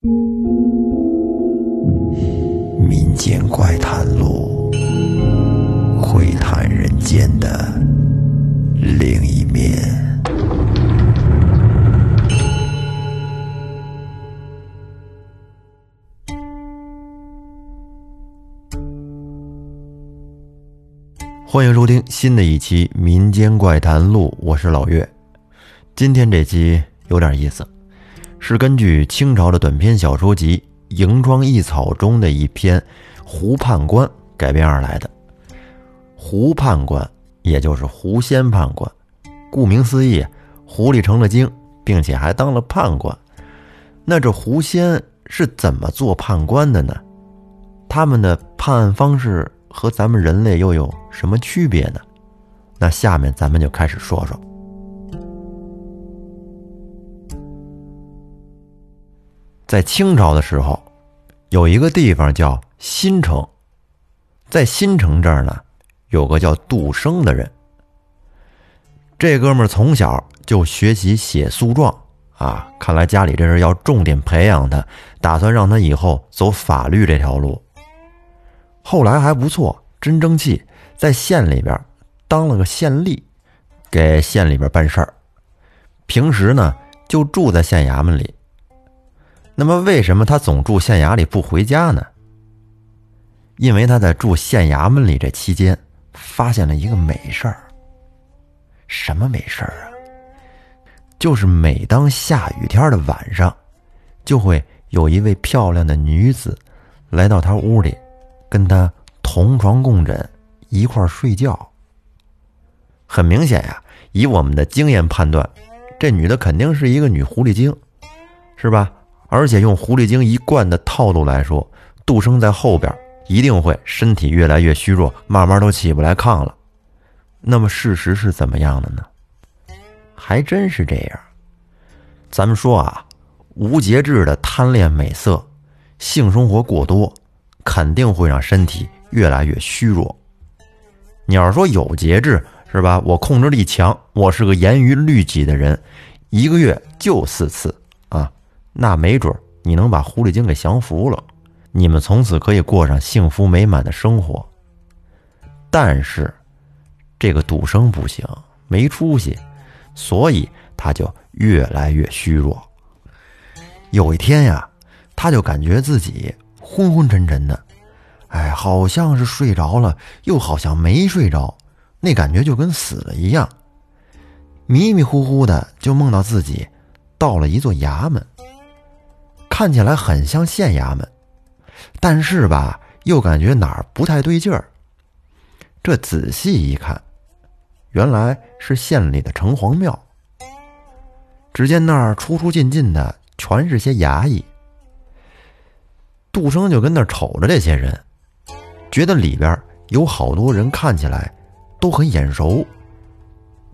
民间怪谈录，会谈人间的另一面。欢迎收听新的一期《民间怪谈录》，我是老岳。今天这期有点意思，是根据清朝的短篇小说集《萤窗异草》中的一篇《胡判官》改编而来的。胡判官，也就是狐仙判官，顾名思义，狐狸成了精，并且还当了判官。那这狐仙是怎么做判官的呢？他们的判案方式和咱们人类又有什么区别呢？那下面咱们就开始说说。在清朝的时候，有一个地方叫新城，在新城这儿呢，有个叫杜生的人。这哥们儿从小就学习写诉状啊，看来家里这是要重点培养他，打算让他以后走法律这条路。后来还不错，真争气，在县里边当了个县吏，给县里边办事儿。平时呢，就住在县衙门里。那么，为什么他总住县衙里不回家呢？因为他在住县衙门里这期间，发现了一个美事儿。什么美事儿啊？就是每当下雨天的晚上，就会有一位漂亮的女子来到他屋里，跟他同床共枕，一块儿睡觉。很明显呀，以我们的经验判断，这女的肯定是一个女狐狸精，是吧？而且用狐狸精一贯的套路来说，杜生在后边一定会身体越来越虚弱，慢慢都起不来炕了。那么事实是怎么样的呢？还真是这样。咱们说啊，无节制的贪恋美色，性生活过多，肯定会让身体越来越虚弱。你要是说有节制，是吧？我控制力强，我是个严于律己的人，一个月就四次。那没准你能把狐狸精给降服了，你们从此可以过上幸福美满的生活。但是，这个赌生不行，没出息，所以他就越来越虚弱。有一天呀，他就感觉自己昏昏沉沉的，哎，好像是睡着了，又好像没睡着，那感觉就跟死了一样，迷迷糊糊的就梦到自己到了一座衙门。看起来很像县衙门，但是吧，又感觉哪儿不太对劲儿。这仔细一看，原来是县里的城隍庙。只见那儿出出进进的全是些衙役。杜生就跟那儿瞅着这些人，觉得里边有好多人看起来都很眼熟，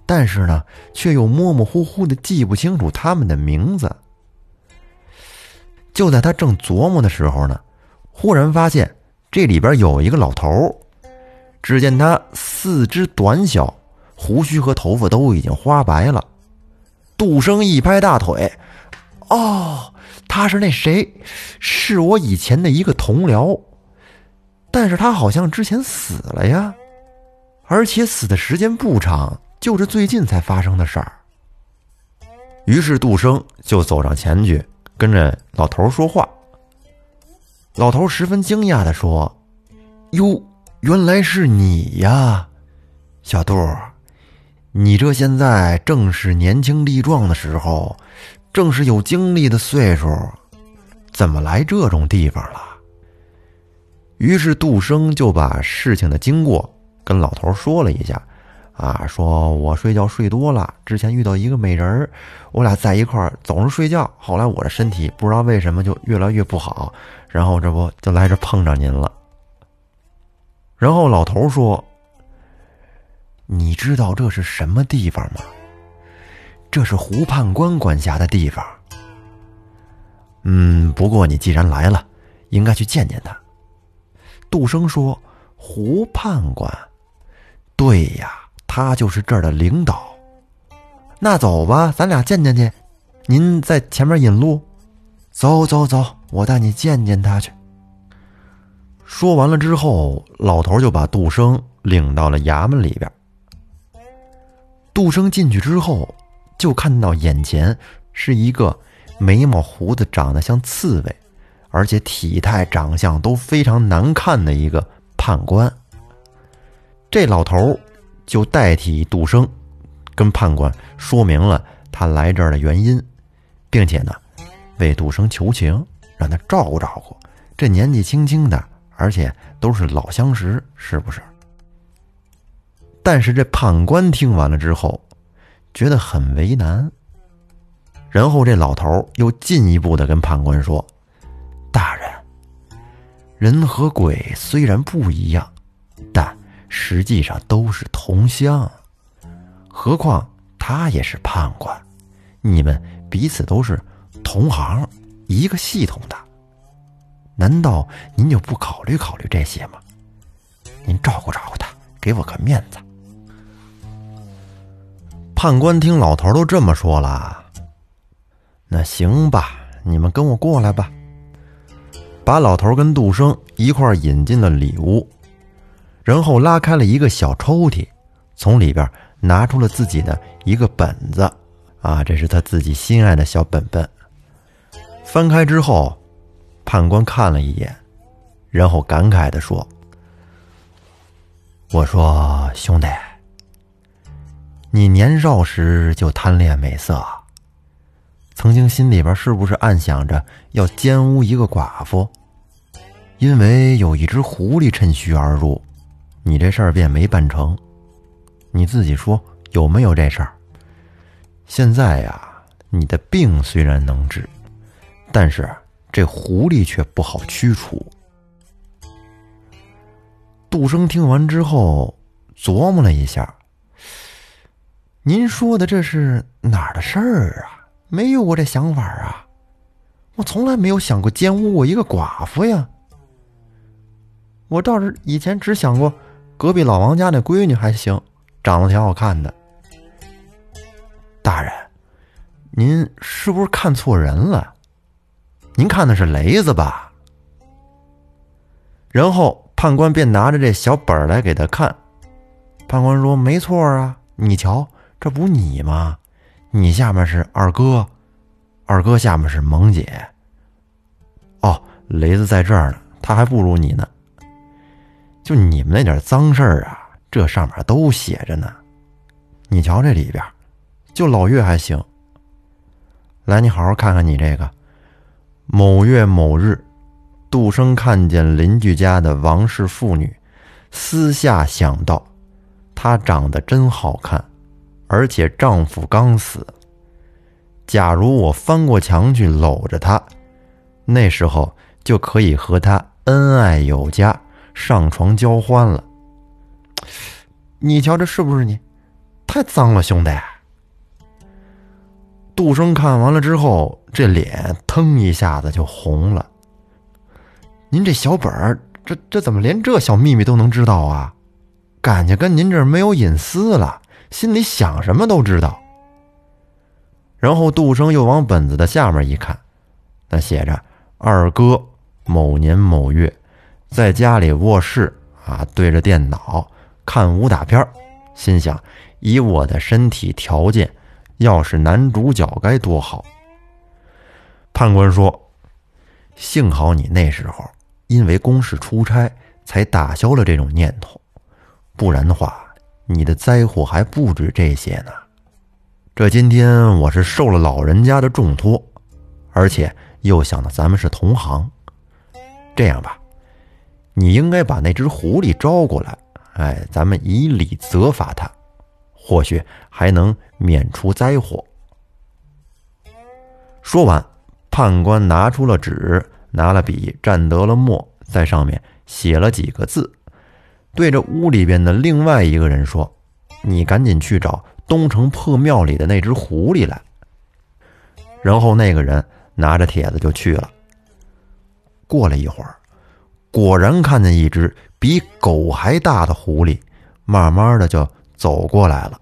但是呢，却又模模糊糊的记不清楚他们的名字。就在他正琢磨的时候呢，忽然发现这里边有一个老头。只见他四肢短小，胡须和头发都已经花白了。杜生一拍大腿：“哦，他是那谁？是我以前的一个同僚。但是他好像之前死了呀，而且死的时间不长，就是最近才发生的事儿。”于是杜生就走上前去。跟着老头说话，老头十分惊讶的说：“哟，原来是你呀，小杜，你这现在正是年轻力壮的时候，正是有精力的岁数，怎么来这种地方了？”于是杜生就把事情的经过跟老头说了一下。啊，说我睡觉睡多了，之前遇到一个美人儿，我俩在一块儿总是睡觉，后来我的身体不知道为什么就越来越不好，然后这不就来这碰着您了。然后老头说：“你知道这是什么地方吗？这是胡判官管辖的地方。嗯，不过你既然来了，应该去见见他。”杜生说：“胡判官，对呀。”他就是这儿的领导，那走吧，咱俩见见去。您在前面引路。走走走，我带你见见他去。说完了之后，老头就把杜生领到了衙门里边。杜生进去之后，就看到眼前是一个眉毛胡子长得像刺猬，而且体态长相都非常难看的一个判官。这老头就代替杜生，跟判官说明了他来这儿的原因，并且呢，为杜生求情，让他照顾照顾。这年纪轻轻的。而且都是老相识，是不是？但是这判官听完了之后，觉得很为难。然后这老头又进一步的跟判官说：“大人，人和鬼虽然不一样，实际上都是同乡。何况他也是判官，你们彼此都是同行，一个系统的。”难道您就不考虑考虑这些吗？您照顾照顾他，给我个面子。判官听老头都这么说了，那行吧，你们跟我过来吧。把老头跟杜生一块引进了里屋，然后拉开了一个小抽屉，从里边拿出了自己的一个本子，啊，这是他自己心爱的小本本。翻开之后。判官看了一眼，然后感慨的说：“我说兄弟，你年少时就贪恋美色，曾经心里边是不是暗想着要奸污一个寡妇？因为有一只狐狸趁虚而入，你这事儿便没办成。你自己说有没有这事儿？现在呀，你的病虽然能治，但是……”这狐狸却不好驱除。杜生听完之后琢磨了一下：“您说的这是哪儿的事儿啊？没有我这想法啊！我从来没有想过奸污过一个寡妇呀。我倒是以前只想过隔壁老王家那闺女还行，长得挺好看的。大人，您是不是看错人了？”您看的是雷子吧？然后判官便拿着这小本来给他看。判官说：“没错啊，你瞧，这不你吗？你下面是二哥，二哥下面是萌姐。哦，雷子在这儿呢，他还不如你呢。就你们那点脏事儿啊，这上面都写着呢。你瞧这里边，就老岳还行。来，你好好看看你这个。”某月某日，杜生看见邻居家的王氏妇女，私下想到，她长得真好看，而且丈夫刚死。假如我翻过墙去搂着她，那时候就可以和她恩爱有加，上床交欢了。你瞧，这是不是你？太脏了，兄弟！杜生看完了之后，这脸腾一下子就红了。您这小本儿，这这怎么连这小秘密都能知道啊？感情跟您这儿没有隐私了，心里想什么都知道。然后杜生又往本子的下面一看，那写着：“二哥某年某月，在家里卧室啊，对着电脑看武打片心想以我的身体条件。”要是男主角该多好！判官说：“幸好你那时候因为公事出差，才打消了这种念头，不然的话，你的灾祸还不止这些呢。这今天我是受了老人家的重托，而且又想到咱们是同行，这样吧，你应该把那只狐狸招过来，哎，咱们以礼责罚他。”或许还能免除灾祸。说完，判官拿出了纸，拿了笔，蘸得了墨，在上面写了几个字，对着屋里边的另外一个人说：“你赶紧去找东城破庙里的那只狐狸来。”然后那个人拿着帖子就去了。过了一会儿，果然看见一只比狗还大的狐狸，慢慢的就。走过来了，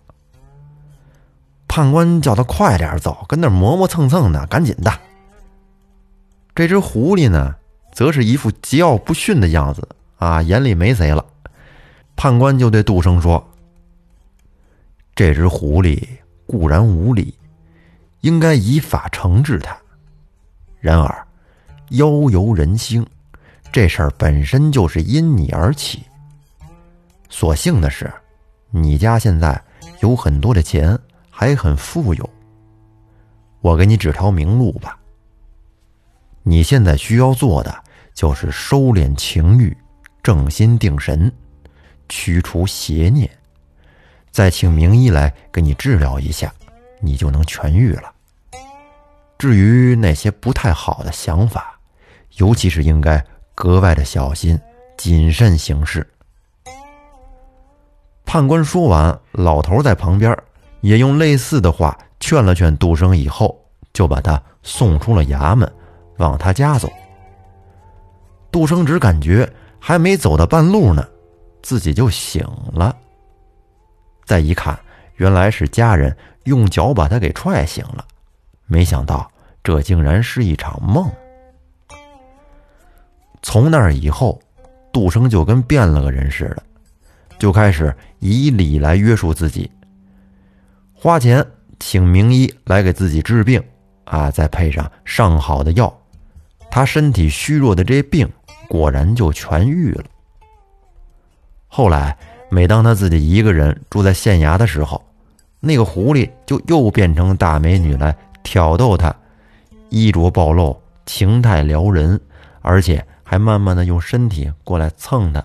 判官叫他快点走，跟那磨磨蹭蹭的，赶紧的。这只狐狸呢，则是一副桀骜不驯的样子啊，眼里没谁了。判官就对杜生说：“这只狐狸固然无礼，应该以法惩治他。然而，妖游人心，这事儿本身就是因你而起。所幸的是，你家现在有很多的钱，还很富有。我给你指条明路吧。”你现在需要做的就是收敛情欲，正心定神，驱除邪念，再请名医来给你治疗一下，你就能痊愈了。至于那些不太好的想法，尤其是应该格外的小心谨慎行事。判官说完，老头在旁边也用类似的话劝了劝杜生，以后就把他送出了衙门。往他家走，杜生只感觉还没走到半路呢，自己就醒了。再一看，原来是家人用脚把他给踹醒了。没想到这竟然是一场梦。从那以后，杜生就跟变了个人似的，就开始以礼来约束自己，花钱请名医来给自己治病，啊，再配上上好的药。他身体虚弱的这病，果然就痊愈了。后来，每当他自己一个人住在县衙的时候，那个狐狸就又变成大美女来挑逗他，衣着暴露，情态撩人，而且还慢慢的用身体过来蹭他。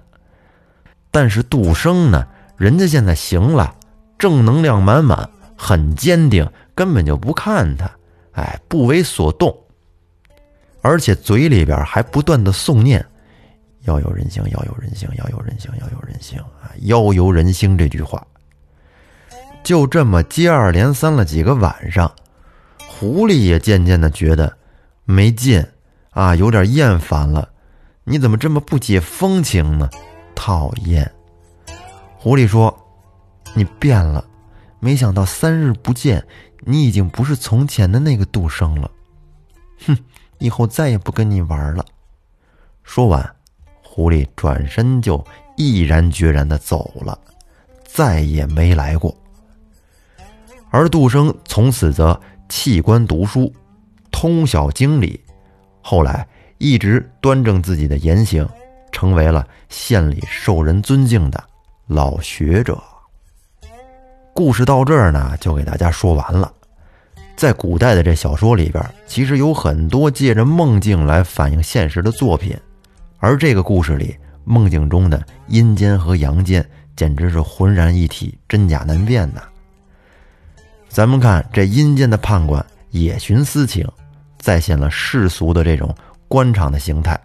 但是杜生呢，人家现在行了，正能量满满，很坚定，根本就不看他，哎，不为所动。而且嘴里边还不断的诵念“要有人性，要有人性，要有人性，要有人性啊，要有人性”这句话。就这么接二连三了几个晚上，狐狸也渐渐的觉得没劲啊，有点厌烦了。你怎么这么不解风情呢？讨厌！狐狸说：“你变了，没想到三日不见，你已经不是从前的那个杜生了。”哼。以后再也不跟你玩了。说完，狐狸转身就毅然决然的走了，再也没来过。而杜生从此则弃官读书，通晓经理，后来一直端正自己的言行，成为了县里受人尊敬的老学者。故事到这儿呢，就给大家说完了。在古代的这小说里边，其实有很多借着梦境来反映现实的作品，而这个故事里，梦境中的阴间和阳间简直是浑然一体，真假难辨呐。咱们看这阴间的判官也寻私情，再现了世俗的这种官场的形态。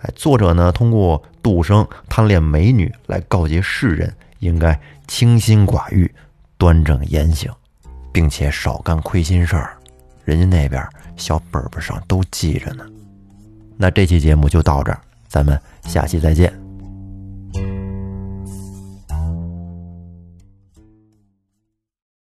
哎，作者呢通过杜生贪恋美女来告诫世人，应该清心寡欲，端正言行。并且少干亏心事儿，人家那边小本本上都记着呢。那这期节目就到这儿，咱们下期再见。